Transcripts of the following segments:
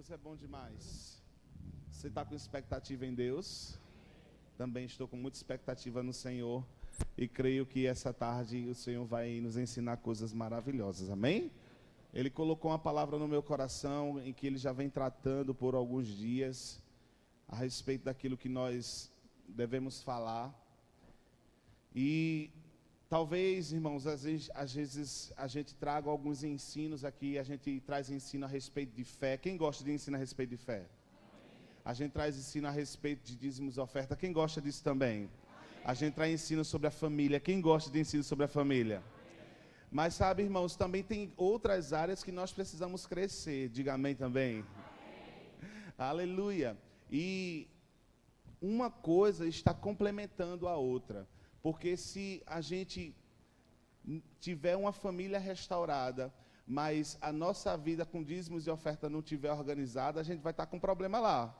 Deus é bom demais. Você está com expectativa em Deus? Também estou com muita expectativa no Senhor. E creio que essa tarde o Senhor vai nos ensinar coisas maravilhosas. Amém? Ele colocou uma palavra no meu coração em que ele já vem tratando por alguns dias a respeito daquilo que nós devemos falar. E Talvez, irmãos, às vezes, às vezes, a gente traga alguns ensinos aqui, a gente traz ensino a respeito de fé. Quem gosta de ensino a respeito de fé? A gente traz ensino a respeito de dízimos oferta. Quem gosta disso também? A gente traz ensino sobre a família. Quem gosta de ensino sobre a família? Mas sabe, irmãos, também tem outras áreas que nós precisamos crescer. Diga amém também. Aleluia. E uma coisa está complementando a outra. Porque se a gente tiver uma família restaurada, mas a nossa vida com dízimos e oferta não tiver organizada, a gente vai estar com problema lá.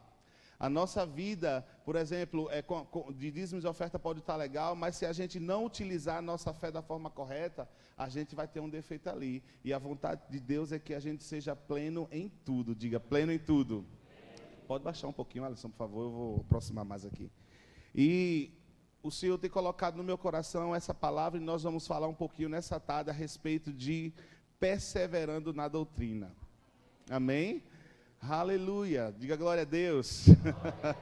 A nossa vida, por exemplo, é, com, com, de dízimos e oferta pode estar legal, mas se a gente não utilizar a nossa fé da forma correta, a gente vai ter um defeito ali. E a vontade de Deus é que a gente seja pleno em tudo. Diga, pleno em tudo. Pode baixar um pouquinho, Alisson, por favor, eu vou aproximar mais aqui. E o Senhor tem colocado no meu coração essa palavra e nós vamos falar um pouquinho nessa tarde a respeito de perseverando na doutrina. Amém? Aleluia. Diga glória a Deus.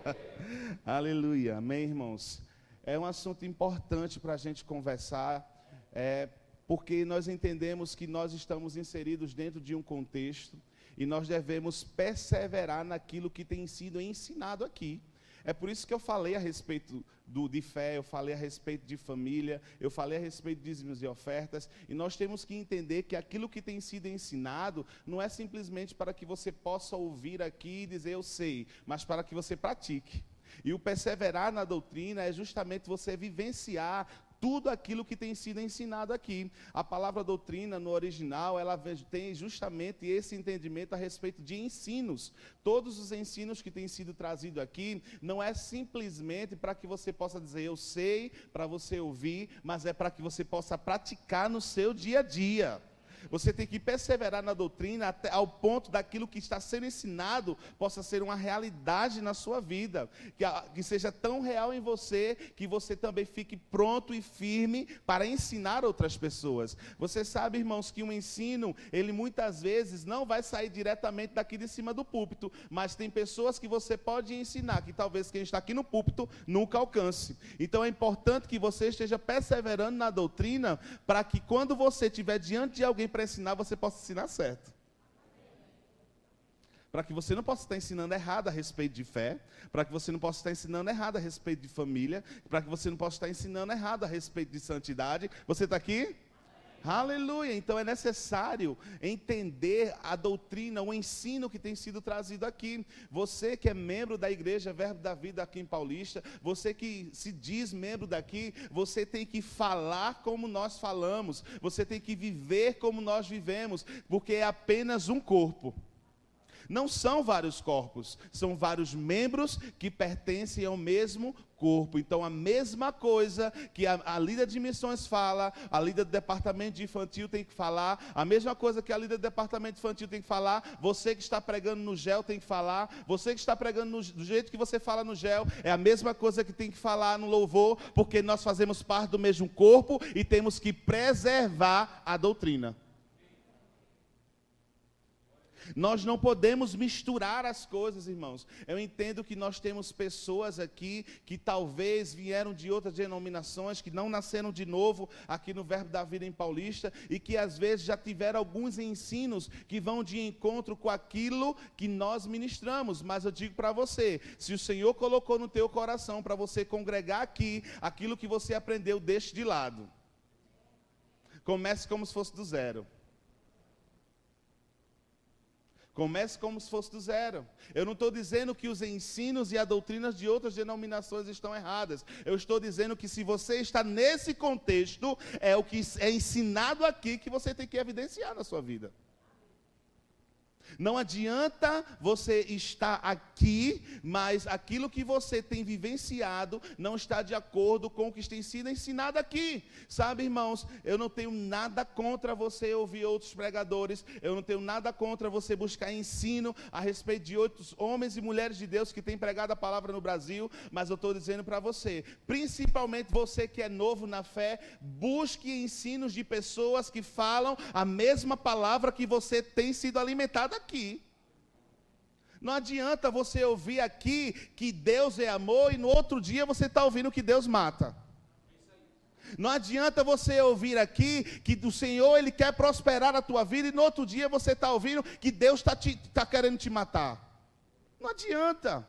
Aleluia. Amém, irmãos? É um assunto importante para a gente conversar, é, porque nós entendemos que nós estamos inseridos dentro de um contexto e nós devemos perseverar naquilo que tem sido ensinado aqui. É por isso que eu falei a respeito do, de fé, eu falei a respeito de família, eu falei a respeito de dízimos e ofertas, e nós temos que entender que aquilo que tem sido ensinado não é simplesmente para que você possa ouvir aqui e dizer eu sei, mas para que você pratique. E o perseverar na doutrina é justamente você vivenciar tudo aquilo que tem sido ensinado aqui. A palavra doutrina no original, ela tem justamente esse entendimento a respeito de ensinos. Todos os ensinos que têm sido trazidos aqui não é simplesmente para que você possa dizer eu sei, para você ouvir, mas é para que você possa praticar no seu dia a dia. Você tem que perseverar na doutrina até ao ponto daquilo que está sendo ensinado possa ser uma realidade na sua vida, que, que seja tão real em você que você também fique pronto e firme para ensinar outras pessoas. Você sabe, irmãos, que um ensino, ele muitas vezes não vai sair diretamente daqui de cima do púlpito, mas tem pessoas que você pode ensinar que talvez quem está aqui no púlpito nunca alcance. Então é importante que você esteja perseverando na doutrina para que quando você estiver diante de alguém para ensinar, você possa ensinar certo. Para que você não possa estar ensinando errado a respeito de fé, para que você não possa estar ensinando errado a respeito de família, para que você não possa estar ensinando errado a respeito de santidade. Você está aqui? Aleluia! Então é necessário entender a doutrina, o ensino que tem sido trazido aqui. Você que é membro da Igreja Verbo da Vida aqui em Paulista, você que se diz membro daqui, você tem que falar como nós falamos, você tem que viver como nós vivemos, porque é apenas um corpo. Não são vários corpos, são vários membros que pertencem ao mesmo corpo. Então, a mesma coisa que a, a líder de missões fala, a líder do departamento de infantil tem que falar, a mesma coisa que a líder do departamento infantil tem que falar, você que está pregando no gel tem que falar, você que está pregando no, do jeito que você fala no gel, é a mesma coisa que tem que falar no louvor, porque nós fazemos parte do mesmo corpo e temos que preservar a doutrina. Nós não podemos misturar as coisas, irmãos. Eu entendo que nós temos pessoas aqui que talvez vieram de outras denominações, que não nasceram de novo aqui no Verbo da Vida em Paulista e que às vezes já tiveram alguns ensinos que vão de encontro com aquilo que nós ministramos. Mas eu digo para você, se o Senhor colocou no teu coração para você congregar aqui, aquilo que você aprendeu, deixe de lado. Comece como se fosse do zero. Comece como se fosse do zero. Eu não estou dizendo que os ensinos e a doutrinas de outras denominações estão erradas. Eu estou dizendo que se você está nesse contexto, é o que é ensinado aqui que você tem que evidenciar na sua vida. Não adianta você estar aqui, mas aquilo que você tem vivenciado não está de acordo com o que tem sido ensinado aqui. Sabe, irmãos, eu não tenho nada contra você ouvir outros pregadores, eu não tenho nada contra você buscar ensino a respeito de outros homens e mulheres de Deus que têm pregado a palavra no Brasil, mas eu estou dizendo para você, principalmente você que é novo na fé, busque ensinos de pessoas que falam a mesma palavra que você tem sido alimentado aqui. Não adianta você ouvir aqui que Deus é amor e no outro dia você está ouvindo que Deus mata. Não adianta você ouvir aqui que o Senhor ele quer prosperar a tua vida e no outro dia você está ouvindo que Deus está tá querendo te matar. Não adianta.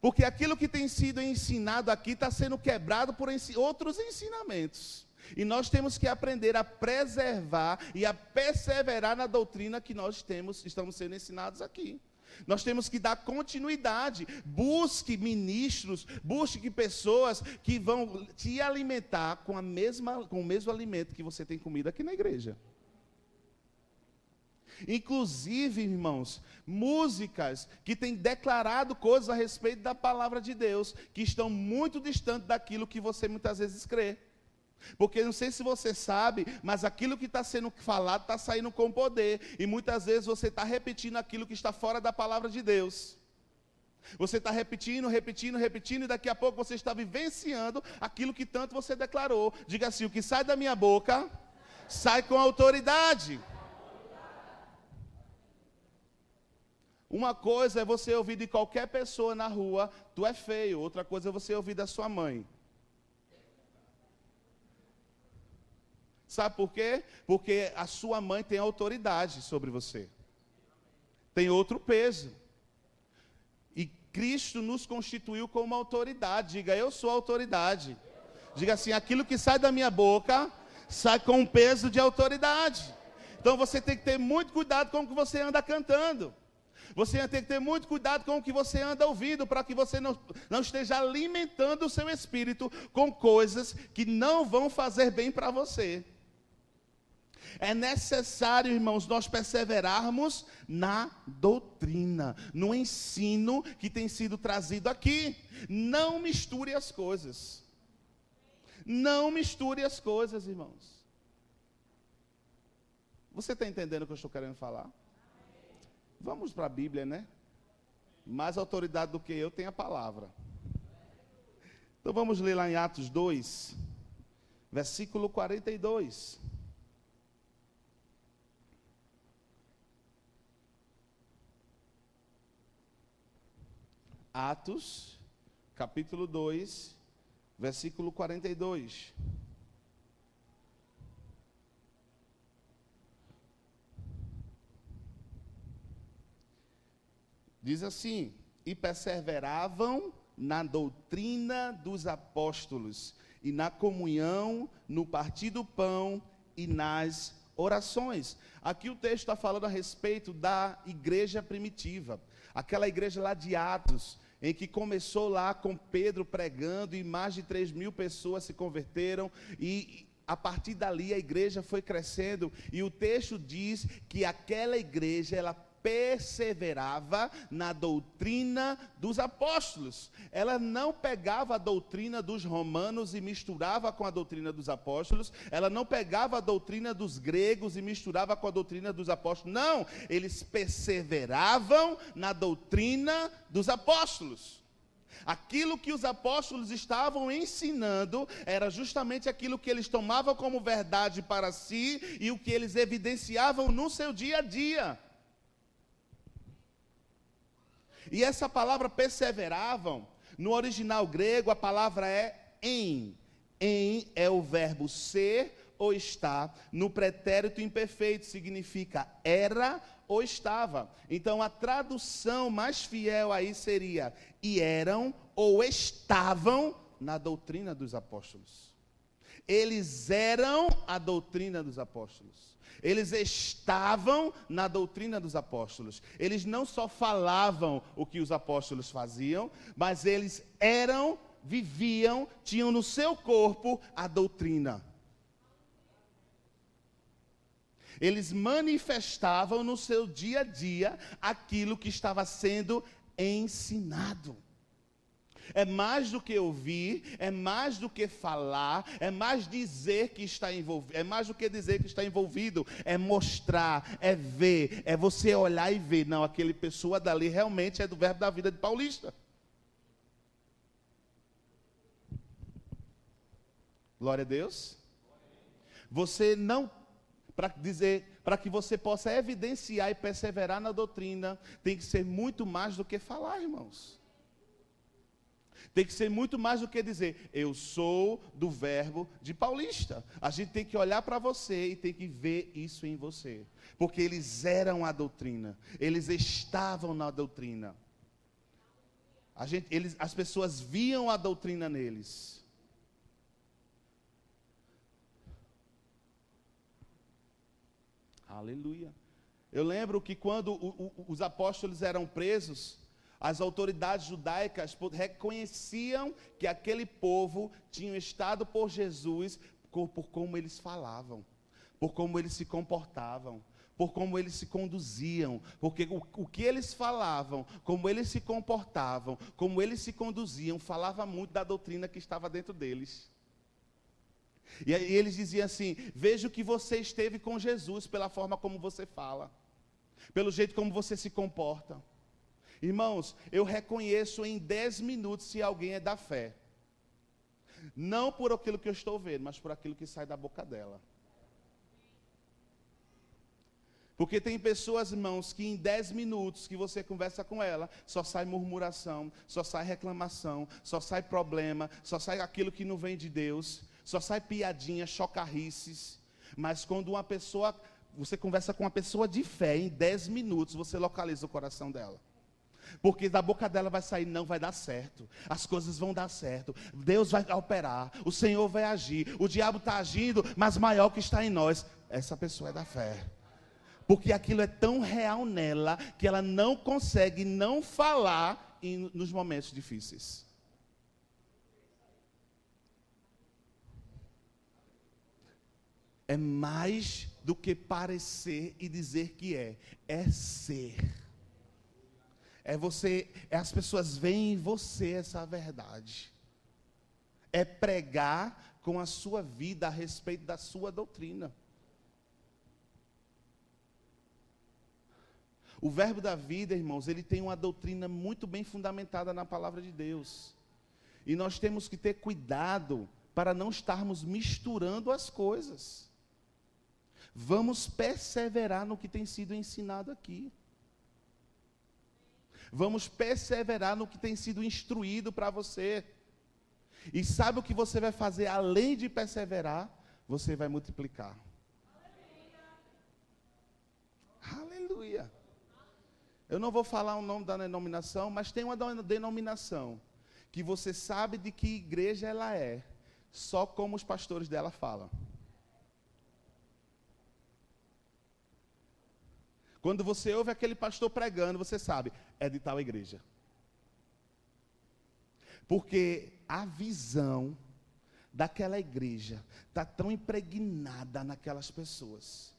Porque aquilo que tem sido ensinado aqui está sendo quebrado por outros ensinamentos. E nós temos que aprender a preservar e a perseverar na doutrina que nós temos, estamos sendo ensinados aqui. Nós temos que dar continuidade. Busque ministros, busque pessoas que vão te alimentar com, a mesma, com o mesmo alimento que você tem comido aqui na igreja. Inclusive, irmãos, músicas que têm declarado coisas a respeito da palavra de Deus, que estão muito distantes daquilo que você muitas vezes crê. Porque não sei se você sabe, mas aquilo que está sendo falado está saindo com poder. E muitas vezes você está repetindo aquilo que está fora da palavra de Deus. Você está repetindo, repetindo, repetindo, e daqui a pouco você está vivenciando aquilo que tanto você declarou. Diga assim: o que sai da minha boca, sai com autoridade. Uma coisa é você ouvir de qualquer pessoa na rua, tu é feio. Outra coisa é você ouvir da sua mãe. Sabe por quê? Porque a sua mãe tem autoridade sobre você. Tem outro peso. E Cristo nos constituiu como autoridade. Diga, eu sou autoridade. Diga assim: aquilo que sai da minha boca sai com um peso de autoridade. Então você tem que ter muito cuidado com o que você anda cantando. Você tem que ter muito cuidado com o que você anda ouvindo, para que você não, não esteja alimentando o seu espírito com coisas que não vão fazer bem para você. É necessário, irmãos, nós perseverarmos na doutrina, no ensino que tem sido trazido aqui. Não misture as coisas. Não misture as coisas, irmãos. Você está entendendo o que eu estou querendo falar? Vamos para a Bíblia, né? Mais autoridade do que eu tem a palavra. Então vamos ler lá em Atos 2, versículo 42. Atos, capítulo 2, versículo 42. Diz assim: E perseveravam na doutrina dos apóstolos, e na comunhão, no partir do pão e nas orações. Aqui o texto está falando a respeito da igreja primitiva, aquela igreja lá de Atos, em que começou lá com Pedro pregando e mais de 3 mil pessoas se converteram e a partir dali a igreja foi crescendo e o texto diz que aquela igreja ela perseverava na doutrina dos apóstolos. Ela não pegava a doutrina dos romanos e misturava com a doutrina dos apóstolos. Ela não pegava a doutrina dos gregos e misturava com a doutrina dos apóstolos. Não, eles perseveravam na doutrina dos apóstolos. Aquilo que os apóstolos estavam ensinando era justamente aquilo que eles tomavam como verdade para si e o que eles evidenciavam no seu dia a dia. E essa palavra perseveravam, no original grego, a palavra é em. Em é o verbo ser ou estar. No pretérito imperfeito significa era ou estava. Então a tradução mais fiel aí seria: e eram ou estavam na doutrina dos apóstolos. Eles eram a doutrina dos apóstolos. Eles estavam na doutrina dos apóstolos. Eles não só falavam o que os apóstolos faziam, mas eles eram, viviam, tinham no seu corpo a doutrina. Eles manifestavam no seu dia a dia aquilo que estava sendo ensinado. É mais do que ouvir, é mais do que falar, é mais dizer que está envolvido, é mais do que dizer que está envolvido, é mostrar, é ver, é você olhar e ver, não, aquele pessoa dali realmente é do verbo da vida de Paulista. Glória a Deus. Você não para dizer, para que você possa evidenciar e perseverar na doutrina, tem que ser muito mais do que falar, irmãos. Tem que ser muito mais do que dizer, eu sou do verbo de Paulista. A gente tem que olhar para você e tem que ver isso em você. Porque eles eram a doutrina, eles estavam na doutrina. A gente, eles, as pessoas viam a doutrina neles. Aleluia. Eu lembro que quando o, o, os apóstolos eram presos, as autoridades judaicas reconheciam que aquele povo tinha estado por Jesus por, como eles falavam, por como eles se comportavam, por como eles se conduziam, porque o, o, que eles falavam, como eles se comportavam, como eles se conduziam, falava muito da doutrina que estava dentro deles. E aí eles diziam assim: Vejo que você esteve com Jesus pela forma como você fala, pelo jeito como você se comporta. Irmãos, eu reconheço em 10 minutos se alguém é da fé. Não por aquilo que eu estou vendo, mas por aquilo que sai da boca dela. Porque tem pessoas, irmãos, que em 10 minutos que você conversa com ela, só sai murmuração, só sai reclamação, só sai problema, só sai aquilo que não vem de Deus. Só sai piadinha, chocarrices. Mas quando uma pessoa, você conversa com uma pessoa de fé, em 10 minutos você localiza o coração dela. Porque da boca dela vai sair, não vai dar certo. As coisas vão dar certo. Deus vai operar. O Senhor vai agir. O diabo está agindo, mas maior que está em nós. Essa pessoa é da fé. Porque aquilo é tão real nela que ela não consegue não falar em, nos momentos difíceis. é mais do que parecer e dizer que é, é ser. É você, é as pessoas veem em você essa verdade. É pregar com a sua vida a respeito da sua doutrina. O verbo da vida, irmãos, ele tem uma doutrina muito bem fundamentada na palavra de Deus. E nós temos que ter cuidado para não estarmos misturando as coisas. Vamos perseverar no que tem sido ensinado aqui. Vamos perseverar no que tem sido instruído para você. E sabe o que você vai fazer além de perseverar? Você vai multiplicar. Aleluia. Aleluia. Eu não vou falar o nome da denominação, mas tem uma denominação que você sabe de que igreja ela é, só como os pastores dela falam. Quando você ouve aquele pastor pregando, você sabe, é de tal igreja. Porque a visão daquela igreja está tão impregnada naquelas pessoas,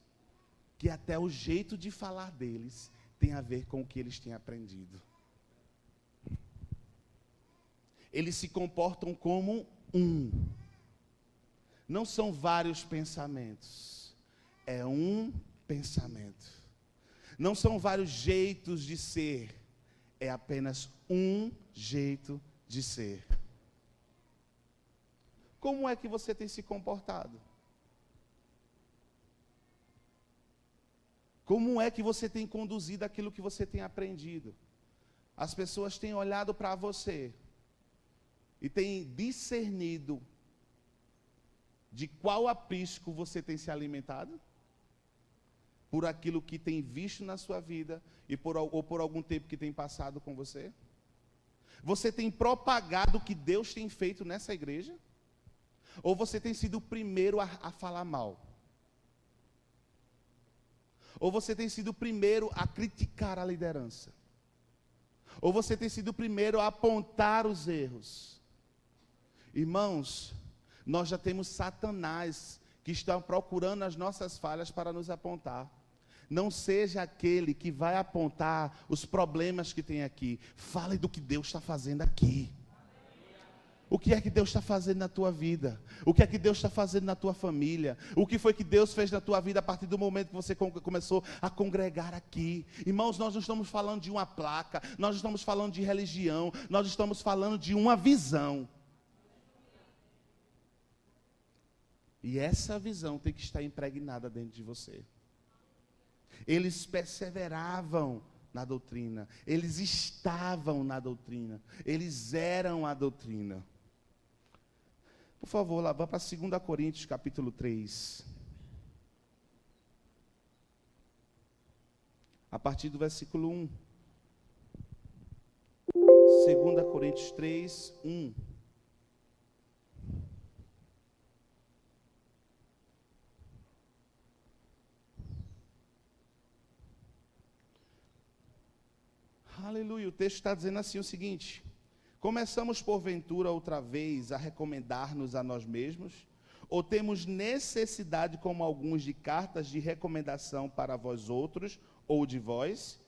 que até o jeito de falar deles tem a ver com o que eles têm aprendido. Eles se comportam como um. Não são vários pensamentos, é um pensamento. Não são vários jeitos de ser, é apenas um jeito de ser. Como é que você tem se comportado? Como é que você tem conduzido aquilo que você tem aprendido? As pessoas têm olhado para você e têm discernido de qual aprisco você tem se alimentado? Por aquilo que tem visto na sua vida e por, ou por algum tempo que tem passado com você? Você tem propagado o que Deus tem feito nessa igreja? Ou você tem sido o primeiro a, a falar mal? Ou você tem sido o primeiro a criticar a liderança? Ou você tem sido o primeiro a apontar os erros? Irmãos, nós já temos Satanás que estão procurando as nossas falhas para nos apontar. Não seja aquele que vai apontar os problemas que tem aqui. Fale do que Deus está fazendo aqui. O que é que Deus está fazendo na tua vida? O que é que Deus está fazendo na tua família? O que foi que Deus fez na tua vida a partir do momento que você começou a congregar aqui? Irmãos, nós não estamos falando de uma placa, nós estamos falando de religião, nós estamos falando de uma visão. E essa visão tem que estar impregnada dentro de você. Eles perseveravam na doutrina, eles estavam na doutrina, eles eram a doutrina. Por favor, lá vá para 2 Coríntios capítulo 3. A partir do versículo 1. 2 Coríntios 3, 1. Aleluia. O texto está dizendo assim o seguinte: Começamos, porventura, outra vez a recomendar-nos a nós mesmos? Ou temos necessidade, como alguns, de cartas de recomendação para vós outros ou de vós?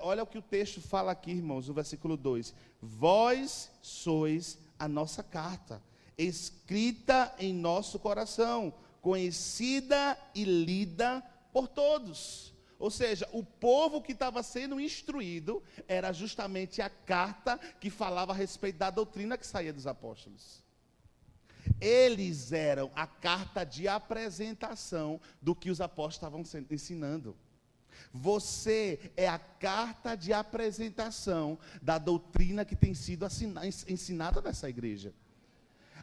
Olha o que o texto fala aqui, irmãos, no versículo 2: Vós sois a nossa carta, escrita em nosso coração, conhecida e lida por todos. Ou seja, o povo que estava sendo instruído era justamente a carta que falava a respeito da doutrina que saía dos apóstolos. Eles eram a carta de apresentação do que os apóstolos estavam ensinando. Você é a carta de apresentação da doutrina que tem sido ensinada nessa igreja.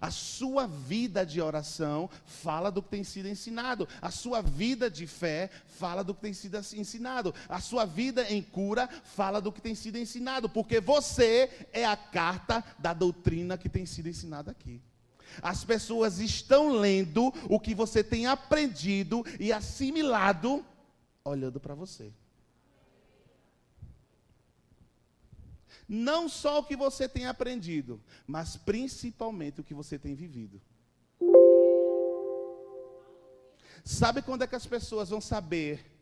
A sua vida de oração fala do que tem sido ensinado. A sua vida de fé fala do que tem sido ensinado. A sua vida em cura fala do que tem sido ensinado. Porque você é a carta da doutrina que tem sido ensinada aqui. As pessoas estão lendo o que você tem aprendido e assimilado olhando para você. Não só o que você tem aprendido, mas principalmente o que você tem vivido. Sabe quando é que as pessoas vão saber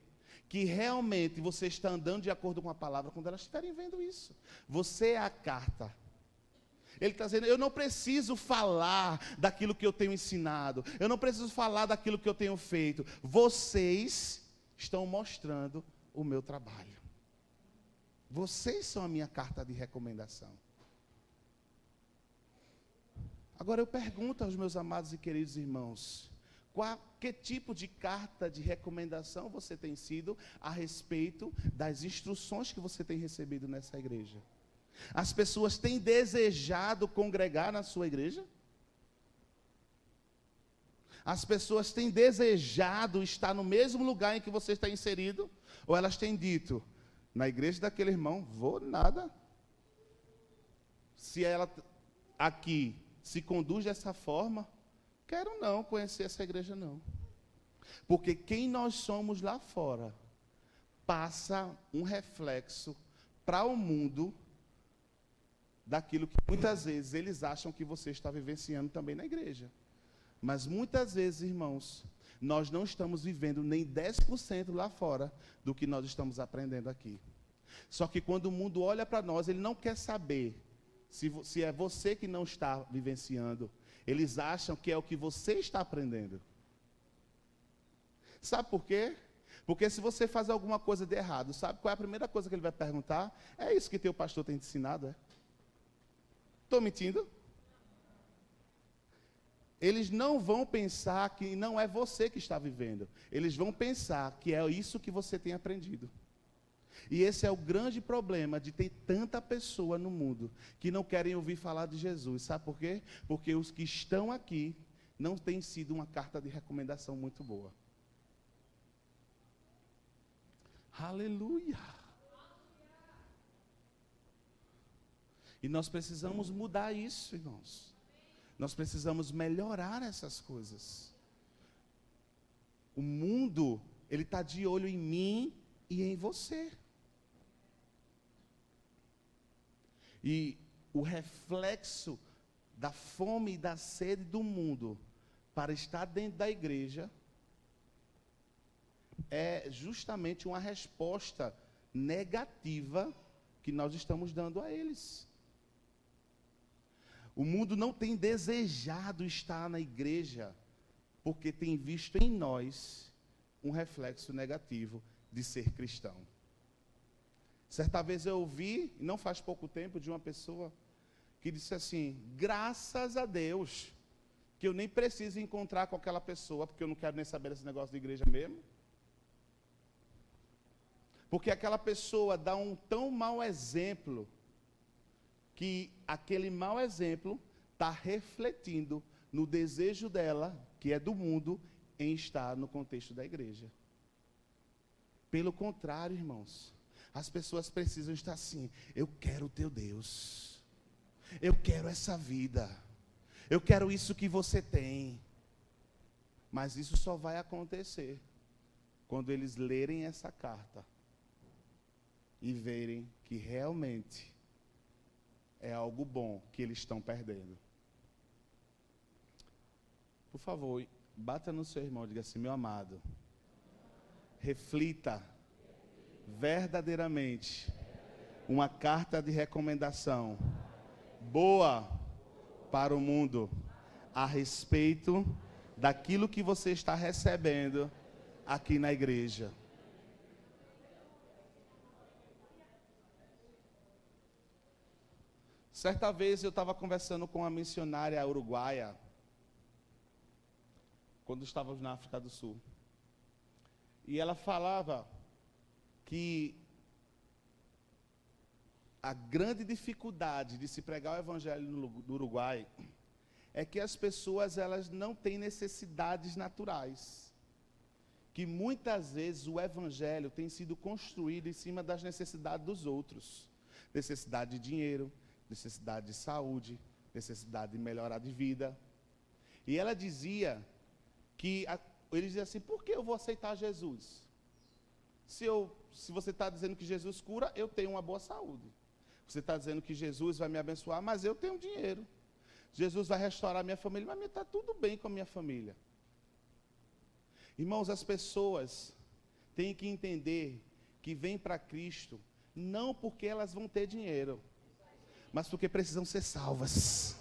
que realmente você está andando de acordo com a palavra quando elas estiverem vendo isso? Você é a carta. Ele está dizendo: eu não preciso falar daquilo que eu tenho ensinado, eu não preciso falar daquilo que eu tenho feito. Vocês estão mostrando o meu trabalho. Vocês são a minha carta de recomendação. Agora eu pergunto aos meus amados e queridos irmãos: qual, que tipo de carta de recomendação você tem sido a respeito das instruções que você tem recebido nessa igreja? As pessoas têm desejado congregar na sua igreja? As pessoas têm desejado estar no mesmo lugar em que você está inserido? Ou elas têm dito: na igreja daquele irmão, vou nada. Se ela aqui se conduz dessa forma, quero não conhecer essa igreja não. Porque quem nós somos lá fora passa um reflexo para o mundo daquilo que muitas vezes eles acham que você está vivenciando também na igreja. Mas muitas vezes, irmãos, nós não estamos vivendo nem 10% lá fora do que nós estamos aprendendo aqui. Só que quando o mundo olha para nós, ele não quer saber se, se é você que não está vivenciando. Eles acham que é o que você está aprendendo. Sabe por quê? Porque se você faz alguma coisa de errado, sabe qual é a primeira coisa que ele vai perguntar? É isso que teu pastor tem te ensinado, é? Estou mentindo? Eles não vão pensar que não é você que está vivendo. Eles vão pensar que é isso que você tem aprendido. E esse é o grande problema de ter tanta pessoa no mundo que não querem ouvir falar de Jesus. Sabe por quê? Porque os que estão aqui não têm sido uma carta de recomendação muito boa. Aleluia! E nós precisamos mudar isso, irmãos. Nós precisamos melhorar essas coisas. O mundo, ele está de olho em mim e em você. E o reflexo da fome e da sede do mundo para estar dentro da igreja é justamente uma resposta negativa que nós estamos dando a eles. O mundo não tem desejado estar na igreja, porque tem visto em nós um reflexo negativo de ser cristão. Certa vez eu ouvi, não faz pouco tempo, de uma pessoa que disse assim: graças a Deus, que eu nem preciso encontrar com aquela pessoa, porque eu não quero nem saber desse negócio de igreja mesmo. Porque aquela pessoa dá um tão mau exemplo, que aquele mau exemplo está refletindo no desejo dela, que é do mundo, em estar no contexto da igreja. Pelo contrário, irmãos, as pessoas precisam estar assim: eu quero o teu Deus, eu quero essa vida, eu quero isso que você tem. Mas isso só vai acontecer quando eles lerem essa carta e verem que realmente é algo bom que eles estão perdendo. Por favor, bata no seu irmão e diga assim: meu amado, reflita verdadeiramente uma carta de recomendação boa para o mundo a respeito daquilo que você está recebendo aqui na igreja. Certa vez eu estava conversando com uma missionária uruguaia, quando estávamos na África do Sul. E ela falava que a grande dificuldade de se pregar o evangelho no, Uruguai é que as pessoas elas não têm necessidades naturais. Que muitas vezes o evangelho tem sido construído em cima das necessidades dos outros. Necessidade de dinheiro, necessidade de saúde, necessidade de melhorar de vida. E ela dizia que ele dizia assim: "Por que eu vou aceitar Jesus? Se eu se você está dizendo que Jesus cura, eu tenho uma boa saúde. Você está dizendo que Jesus vai me abençoar, mas eu tenho dinheiro. Jesus vai restaurar minha família, mas está tudo bem com a minha família. Irmãos, as pessoas têm que entender que vêm para Cristo não porque elas vão ter dinheiro, mas porque precisam ser salvas.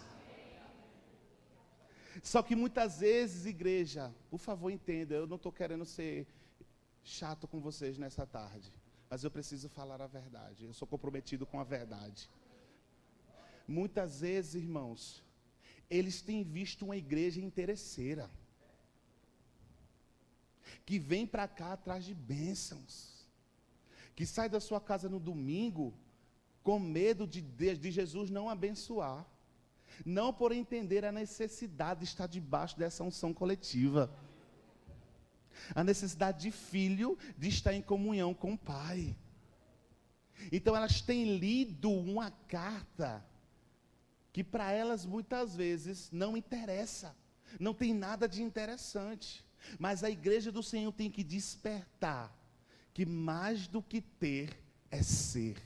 Só que muitas vezes, igreja, por favor, entenda, eu não estou querendo ser chato com vocês nessa tarde, mas eu preciso falar a verdade. Eu sou comprometido com a verdade. Muitas vezes, irmãos, eles têm visto uma igreja interesseira que vem para cá atrás de bênçãos, que sai da sua casa no domingo com medo de, de Jesus não abençoar, não por entender a necessidade de estar debaixo dessa unção coletiva a necessidade de filho de estar em comunhão com o Pai. Então elas têm lido uma carta que para elas muitas vezes não interessa, não tem nada de interessante. Mas a igreja do Senhor tem que despertar que mais do que ter é ser.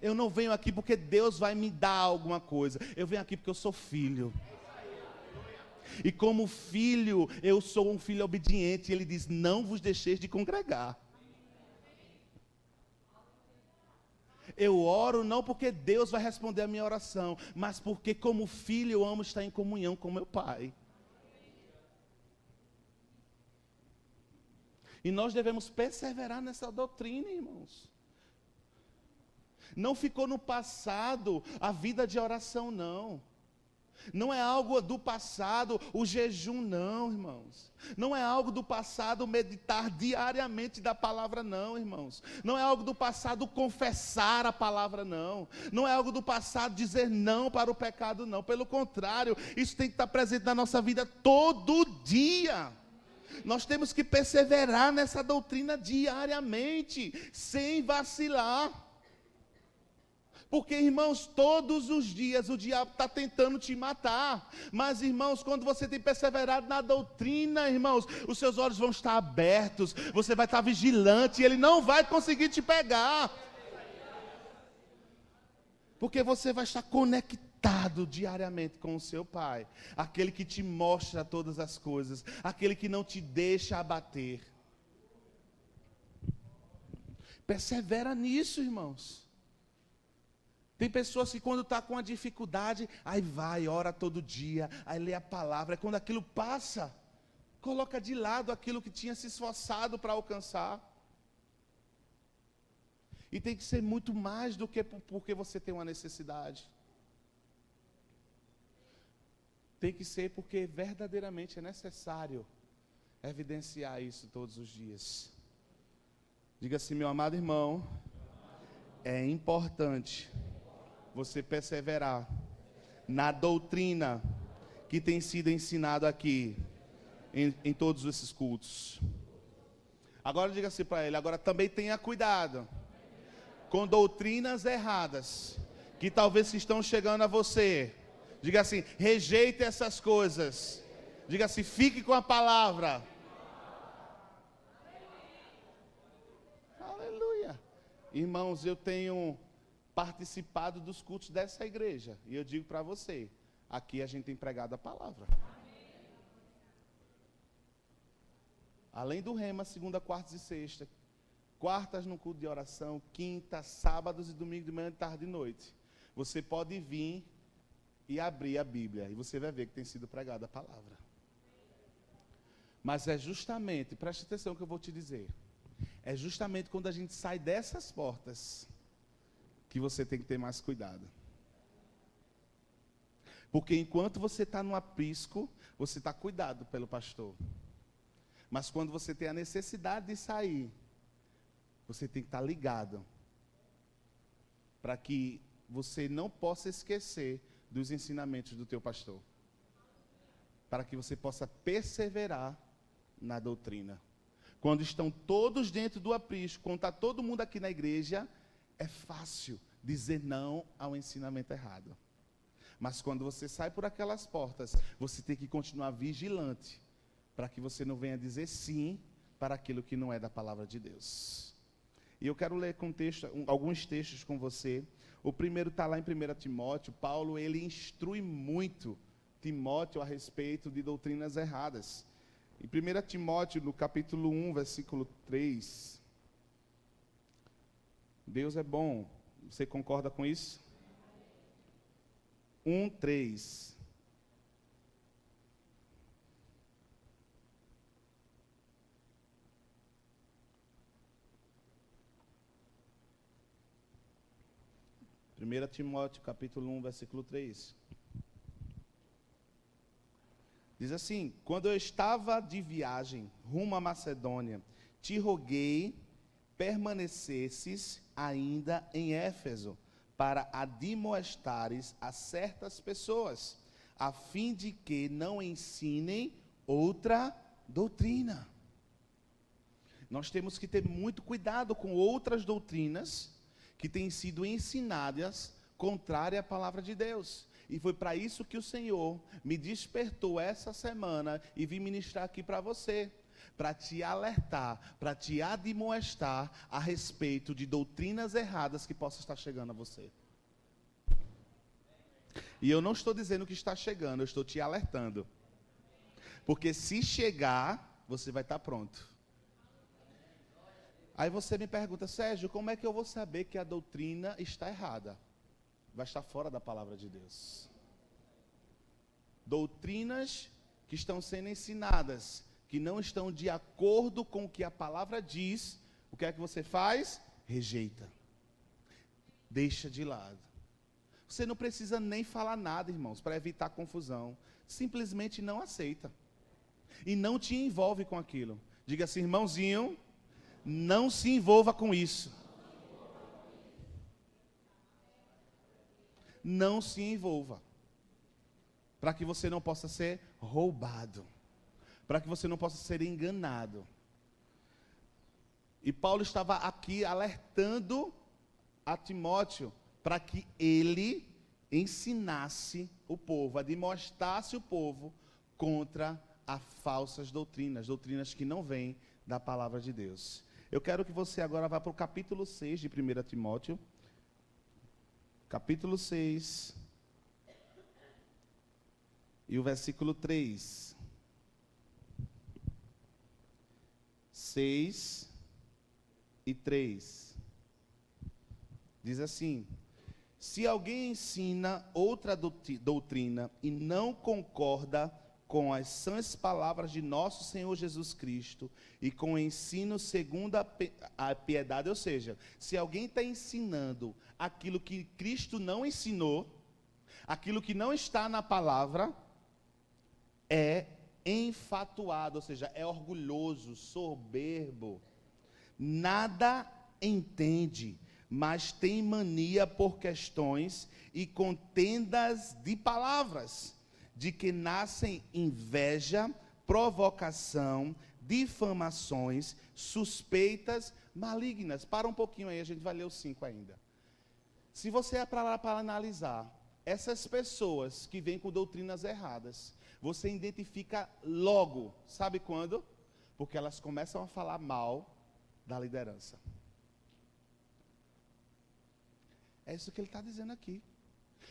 Eu não venho aqui porque Deus vai me dar alguma coisa. Eu venho aqui porque eu sou filho. E como filho, eu sou um filho obediente. Ele diz: Não vos deixeis de congregar. Eu oro não porque Deus vai responder a minha oração, mas porque, como filho, eu amo estar em comunhão com meu Pai. E nós devemos perseverar nessa doutrina, irmãos. Não ficou no passado a vida de oração, não. Não é algo do passado o jejum, não, irmãos. Não é algo do passado meditar diariamente da palavra, não, irmãos. Não é algo do passado confessar a palavra, não. Não é algo do passado dizer não para o pecado, não. Pelo contrário, isso tem que estar presente na nossa vida todo dia. Nós temos que perseverar nessa doutrina diariamente, sem vacilar. Porque, irmãos, todos os dias o diabo está tentando te matar. Mas, irmãos, quando você tem perseverado na doutrina, irmãos, os seus olhos vão estar abertos, você vai estar vigilante e ele não vai conseguir te pegar. Porque você vai estar conectado diariamente com o seu Pai, aquele que te mostra todas as coisas, aquele que não te deixa abater. Persevera nisso, irmãos. Tem pessoas que quando está com a dificuldade, aí vai, ora todo dia, aí lê a palavra, quando aquilo passa, coloca de lado aquilo que tinha se esforçado para alcançar. E tem que ser muito mais do que porque você tem uma necessidade. Tem que ser porque verdadeiramente é necessário evidenciar isso todos os dias. Diga assim, meu amado irmão, é importante você perseverar na doutrina que tem sido ensinado aqui em, em todos esses cultos. Agora diga assim para ele, agora também tenha cuidado com doutrinas erradas que talvez estão chegando a você. Diga assim: rejeite essas coisas. Diga assim: fique com a palavra. Aleluia. Irmãos, eu tenho participado dos cultos dessa igreja. E eu digo para você: aqui a gente tem pregado a palavra. Além do rema, segunda, quarta e sexta, quartas no culto de oração, quinta, sábados e domingos de manhã, tarde e noite. Você pode vir e abrir a Bíblia e você vai ver que tem sido pregada a palavra. Mas é justamente, preste atenção que eu vou te dizer. É justamente quando a gente sai dessas portas que você tem que ter mais cuidado. Porque enquanto você está no aprisco, você está cuidado pelo pastor. Mas quando você tem a necessidade de sair, você tem que estar ligado para que você não possa esquecer dos ensinamentos do teu pastor. Para que você possa perseverar na doutrina. Quando estão todos dentro do aprisco, quando está todo mundo aqui na igreja, é fácil dizer não ao ensinamento errado. Mas quando você sai por aquelas portas, você tem que continuar vigilante, para que você não venha dizer sim para aquilo que não é da palavra de Deus. E eu quero ler texto, alguns textos com você. O primeiro está lá em 1 Timóteo. Paulo, ele instrui muito Timóteo a respeito de doutrinas erradas. Em 1 Timóteo, no capítulo 1, versículo 3. Deus é bom. Você concorda com isso? 1, 3. 1 Timóteo capítulo 1, versículo 3. Diz assim: Quando eu estava de viagem rumo à Macedônia, te roguei permanecesses ainda em Éfeso, para admoestares a certas pessoas, a fim de que não ensinem outra doutrina. Nós temos que ter muito cuidado com outras doutrinas que têm sido ensinadas contrária à palavra de Deus. E foi para isso que o Senhor me despertou essa semana e vim ministrar aqui para você, para te alertar, para te admoestar a respeito de doutrinas erradas que possam estar chegando a você. E eu não estou dizendo que está chegando, eu estou te alertando. Porque se chegar, você vai estar pronto. Aí você me pergunta, Sérgio, como é que eu vou saber que a doutrina está errada? Vai estar fora da palavra de Deus. Doutrinas que estão sendo ensinadas, que não estão de acordo com o que a palavra diz, o que é que você faz? Rejeita. Deixa de lado. Você não precisa nem falar nada, irmãos, para evitar confusão. Simplesmente não aceita. E não te envolve com aquilo. Diga assim, irmãozinho, não se envolva com isso. Não se envolva. Para que você não possa ser roubado. Para que você não possa ser enganado. E Paulo estava aqui alertando a Timóteo para que ele ensinasse o povo, admoestasse o povo contra as falsas doutrinas, doutrinas que não vêm da palavra de Deus. Eu quero que você agora vá para o capítulo 6 de 1 Timóteo. Capítulo 6. E o versículo 3. 6 e 3. Diz assim: Se alguém ensina outra doutrina e não concorda com as sãs palavras de nosso Senhor Jesus Cristo e com o ensino segundo a piedade, ou seja, se alguém está ensinando aquilo que Cristo não ensinou, aquilo que não está na palavra, é enfatuado, ou seja, é orgulhoso, soberbo, nada entende, mas tem mania por questões e contendas de palavras, de que nascem inveja, provocação, difamações, suspeitas malignas. Para um pouquinho aí, a gente vai ler os cinco ainda. Se você é para analisar, essas pessoas que vêm com doutrinas erradas, você identifica logo, sabe quando? Porque elas começam a falar mal da liderança. É isso que ele está dizendo aqui.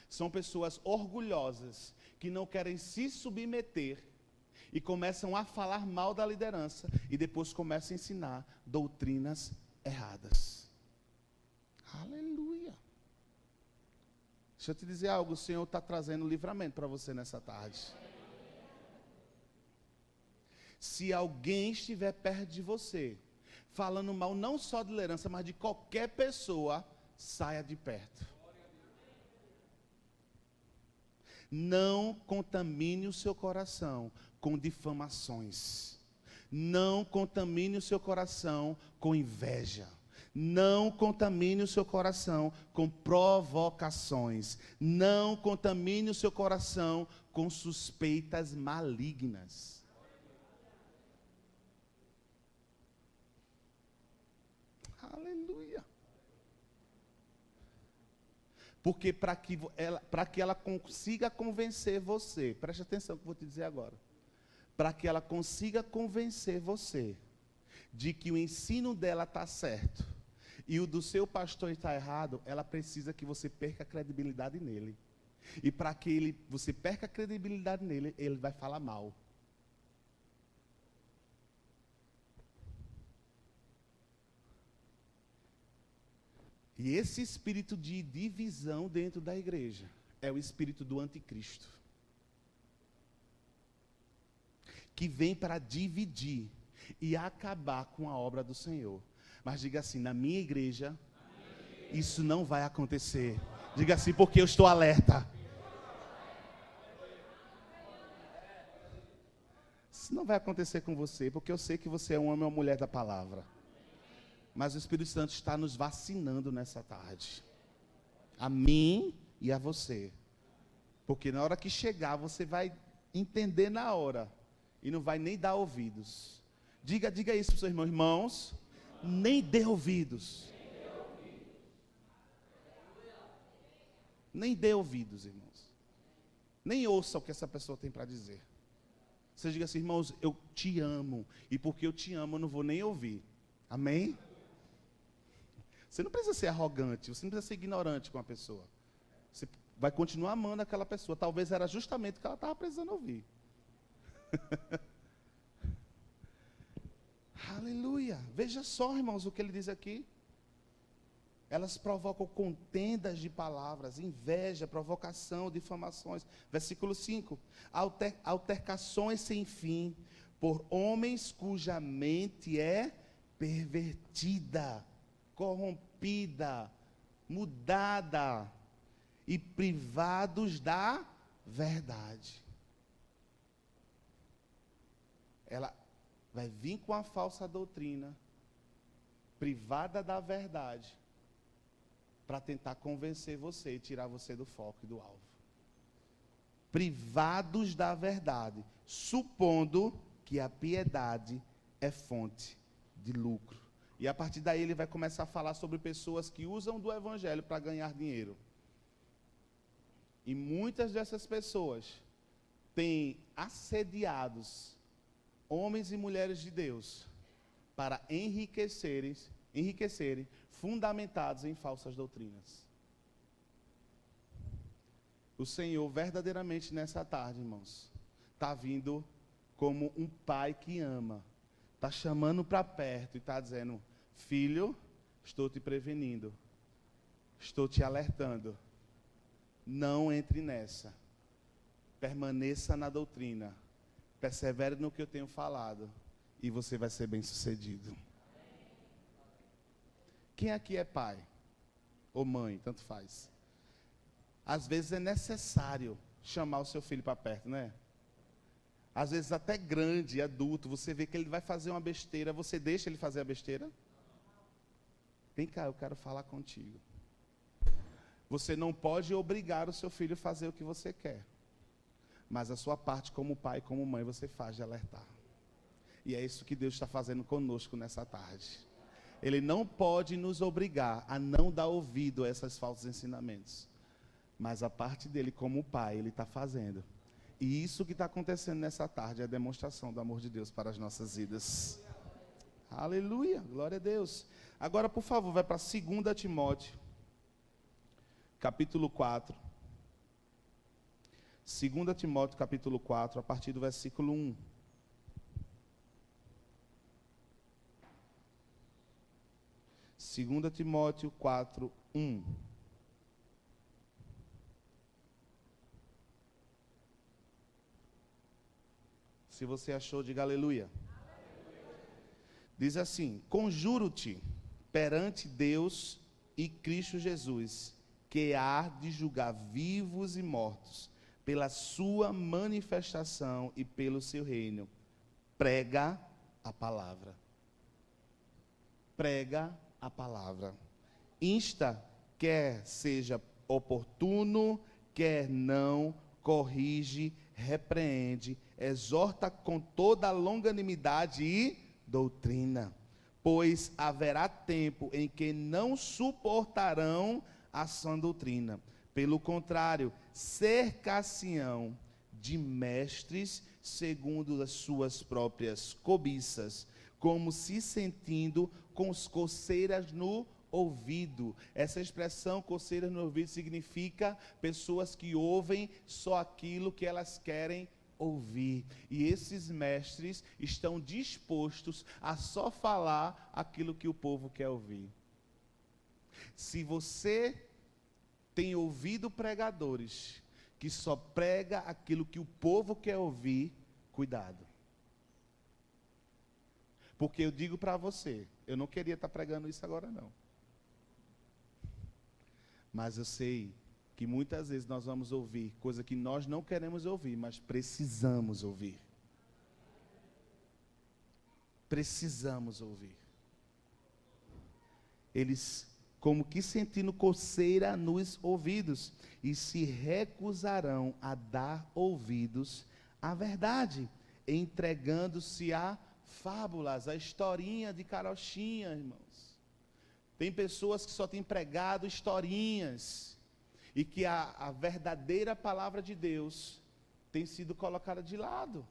São pessoas orgulhosas que não querem se submeter e começam a falar mal da liderança e depois começam a ensinar doutrinas erradas. Aleluia. Deixa eu te dizer algo, o Senhor está trazendo livramento para você nessa tarde. Se alguém estiver perto de você, falando mal não só de liderança, mas de qualquer pessoa, saia de perto. Não contamine o seu coração com difamações. Não contamine o seu coração com inveja. Não contamine o seu coração com provocações. Não contamine o seu coração com suspeitas malignas. Aleluia. Porque para que, ela, que ela consiga convencer você, preste atenção que eu vou te dizer agora. Para que ela consiga convencer você de que o ensino dela está certo e o do seu pastor está errado, ela precisa que você perca a credibilidade nele. E para que ele, você perca a credibilidade nele, ele vai falar mal. E esse espírito de divisão dentro da igreja é o espírito do anticristo. Que vem para dividir e acabar com a obra do Senhor. Mas diga assim: na minha igreja, isso não vai acontecer. Diga assim, porque eu estou alerta. Isso não vai acontecer com você, porque eu sei que você é um homem ou mulher da palavra. Mas o Espírito Santo está nos vacinando nessa tarde. A mim e a você. Porque na hora que chegar, você vai entender na hora. E não vai nem dar ouvidos. Diga, diga isso para os seus irmãos. Irmãos, nem dê ouvidos. Nem dê ouvidos, irmãos. Nem ouça o que essa pessoa tem para dizer. Você diga assim, irmãos, eu te amo. E porque eu te amo, eu não vou nem ouvir. Amém? Você não precisa ser arrogante, você não precisa ser ignorante com a pessoa. Você vai continuar amando aquela pessoa. Talvez era justamente o que ela estava precisando ouvir. Aleluia. Veja só, irmãos, o que ele diz aqui. Elas provocam contendas de palavras, inveja, provocação, difamações. Versículo 5: Alter, altercações sem fim por homens cuja mente é pervertida corrompida, mudada e privados da verdade. Ela vai vir com a falsa doutrina, privada da verdade, para tentar convencer você e tirar você do foco e do alvo. Privados da verdade, supondo que a piedade é fonte de lucro. E a partir daí ele vai começar a falar sobre pessoas que usam do evangelho para ganhar dinheiro. E muitas dessas pessoas têm assediados homens e mulheres de Deus para enriquecerem, enriquecerem fundamentados em falsas doutrinas. o Senhor verdadeiramente nessa tarde, irmãos, está vindo como um pai que ama, está chamando para perto e está dizendo: Filho, estou te prevenindo, estou te alertando, não entre nessa, permaneça na doutrina, persevere no que eu tenho falado e você vai ser bem sucedido. Quem aqui é pai? Ou mãe, tanto faz. Às vezes é necessário chamar o seu filho para perto, né? Às vezes até grande, adulto, você vê que ele vai fazer uma besteira, você deixa ele fazer a besteira? Vem cá, eu quero falar contigo. Você não pode obrigar o seu filho a fazer o que você quer. Mas a sua parte como pai, como mãe, você faz de alertar. E é isso que Deus está fazendo conosco nessa tarde. Ele não pode nos obrigar a não dar ouvido a esses falsos ensinamentos. Mas a parte dele, como pai, ele está fazendo. E isso que está acontecendo nessa tarde é a demonstração do amor de Deus para as nossas vidas. Aleluia, glória a Deus. Agora, por favor, vai para 2 Timóteo, capítulo 4. 2 Timóteo, capítulo 4, a partir do versículo 1. 2 Timóteo 4, 1. Se você achou, diga aleluia. Diz assim: Conjuro-te perante Deus e Cristo Jesus, que há de julgar vivos e mortos, pela sua manifestação e pelo seu reino. Prega a palavra. Prega a palavra. Insta, quer seja oportuno, quer não, corrige, repreende, exorta com toda longanimidade e doutrina. Pois haverá tempo em que não suportarão a sã doutrina. Pelo contrário, cercar-se-ão de mestres segundo as suas próprias cobiças, como se sentindo com coceiras no ouvido. Essa expressão coceiras no ouvido significa pessoas que ouvem só aquilo que elas querem ouvir. E esses mestres estão dispostos a só falar aquilo que o povo quer ouvir. Se você tem ouvido pregadores que só prega aquilo que o povo quer ouvir, cuidado. Porque eu digo para você, eu não queria estar tá pregando isso agora não. Mas eu sei que muitas vezes nós vamos ouvir coisa que nós não queremos ouvir, mas precisamos ouvir. Precisamos ouvir. Eles, como que sentindo coceira nos ouvidos, e se recusarão a dar ouvidos à verdade, entregando-se a fábulas, a historinha de carochinha, irmãos. Tem pessoas que só têm pregado historinhas e que a, a verdadeira palavra de Deus tem sido colocada de lado.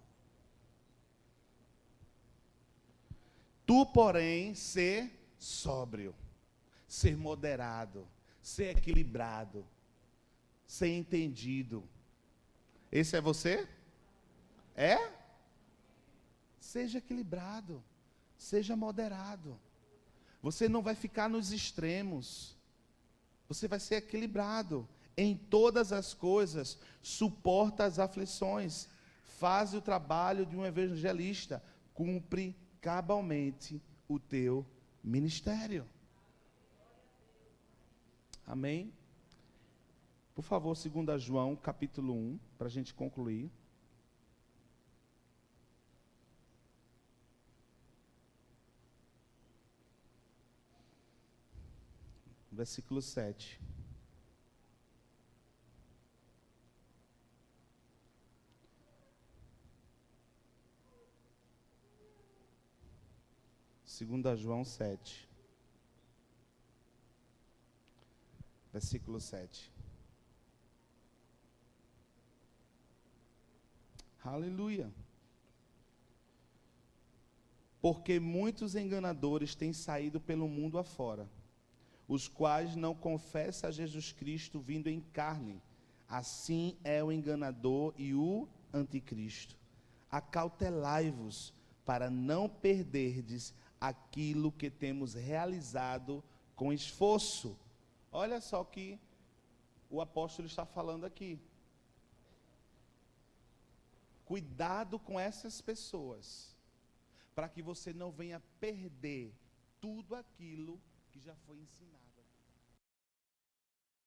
Tu, porém, ser sóbrio, ser moderado, ser equilibrado, ser entendido. Esse é você? É? Seja equilibrado, seja moderado. Você não vai ficar nos extremos. Você vai ser equilibrado. Em todas as coisas, suporta as aflições. Faz o trabalho de um evangelista. Cumpre cabalmente o teu ministério. Amém? Por favor, 2 João, capítulo 1, para a gente concluir. Versículo 7. Segunda João 7. Versículo 7. Aleluia. Porque muitos enganadores têm saído pelo mundo afora os quais não confessam a Jesus Cristo vindo em carne. Assim é o enganador e o anticristo. Acautelai-vos para não perderdes aquilo que temos realizado com esforço. Olha só o que o apóstolo está falando aqui. Cuidado com essas pessoas, para que você não venha perder tudo aquilo que já foi ensinado.